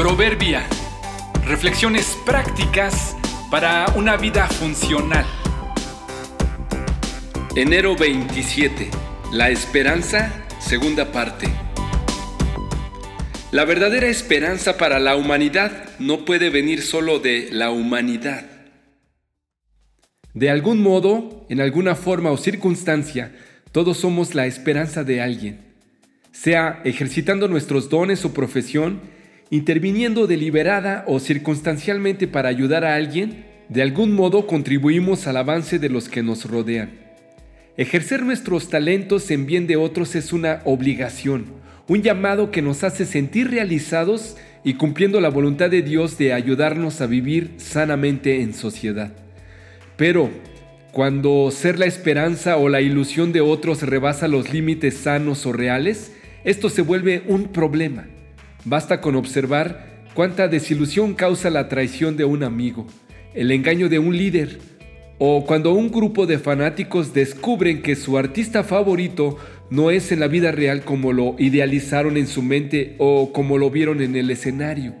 Proverbia. Reflexiones prácticas para una vida funcional. Enero 27. La esperanza, segunda parte. La verdadera esperanza para la humanidad no puede venir solo de la humanidad. De algún modo, en alguna forma o circunstancia, todos somos la esperanza de alguien sea ejercitando nuestros dones o profesión, interviniendo deliberada o circunstancialmente para ayudar a alguien, de algún modo contribuimos al avance de los que nos rodean. Ejercer nuestros talentos en bien de otros es una obligación, un llamado que nos hace sentir realizados y cumpliendo la voluntad de Dios de ayudarnos a vivir sanamente en sociedad. Pero, cuando ser la esperanza o la ilusión de otros rebasa los límites sanos o reales, esto se vuelve un problema. Basta con observar cuánta desilusión causa la traición de un amigo, el engaño de un líder, o cuando un grupo de fanáticos descubren que su artista favorito no es en la vida real como lo idealizaron en su mente o como lo vieron en el escenario.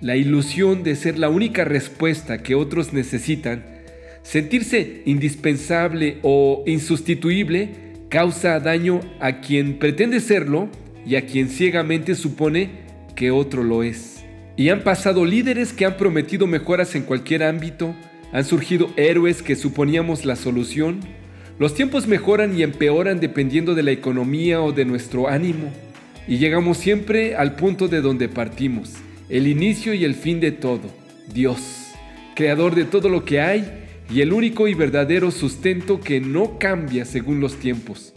La ilusión de ser la única respuesta que otros necesitan, sentirse indispensable o insustituible, causa daño a quien pretende serlo y a quien ciegamente supone que otro lo es. Y han pasado líderes que han prometido mejoras en cualquier ámbito, han surgido héroes que suponíamos la solución. Los tiempos mejoran y empeoran dependiendo de la economía o de nuestro ánimo. Y llegamos siempre al punto de donde partimos, el inicio y el fin de todo, Dios, creador de todo lo que hay y el único y verdadero sustento que no cambia según los tiempos,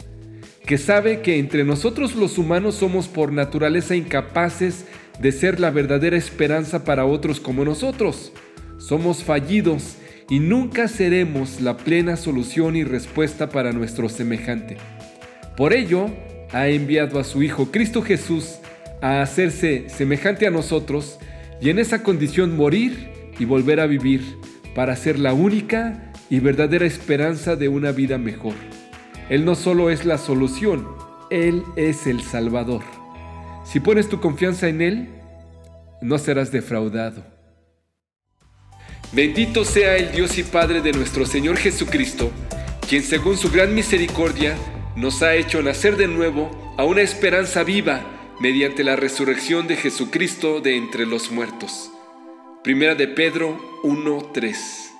que sabe que entre nosotros los humanos somos por naturaleza incapaces de ser la verdadera esperanza para otros como nosotros. Somos fallidos y nunca seremos la plena solución y respuesta para nuestro semejante. Por ello, ha enviado a su Hijo Cristo Jesús a hacerse semejante a nosotros y en esa condición morir y volver a vivir para ser la única y verdadera esperanza de una vida mejor. Él no solo es la solución, Él es el Salvador. Si pones tu confianza en Él, no serás defraudado. Bendito sea el Dios y Padre de nuestro Señor Jesucristo, quien según su gran misericordia nos ha hecho nacer de nuevo a una esperanza viva mediante la resurrección de Jesucristo de entre los muertos. Primera de Pedro 1.3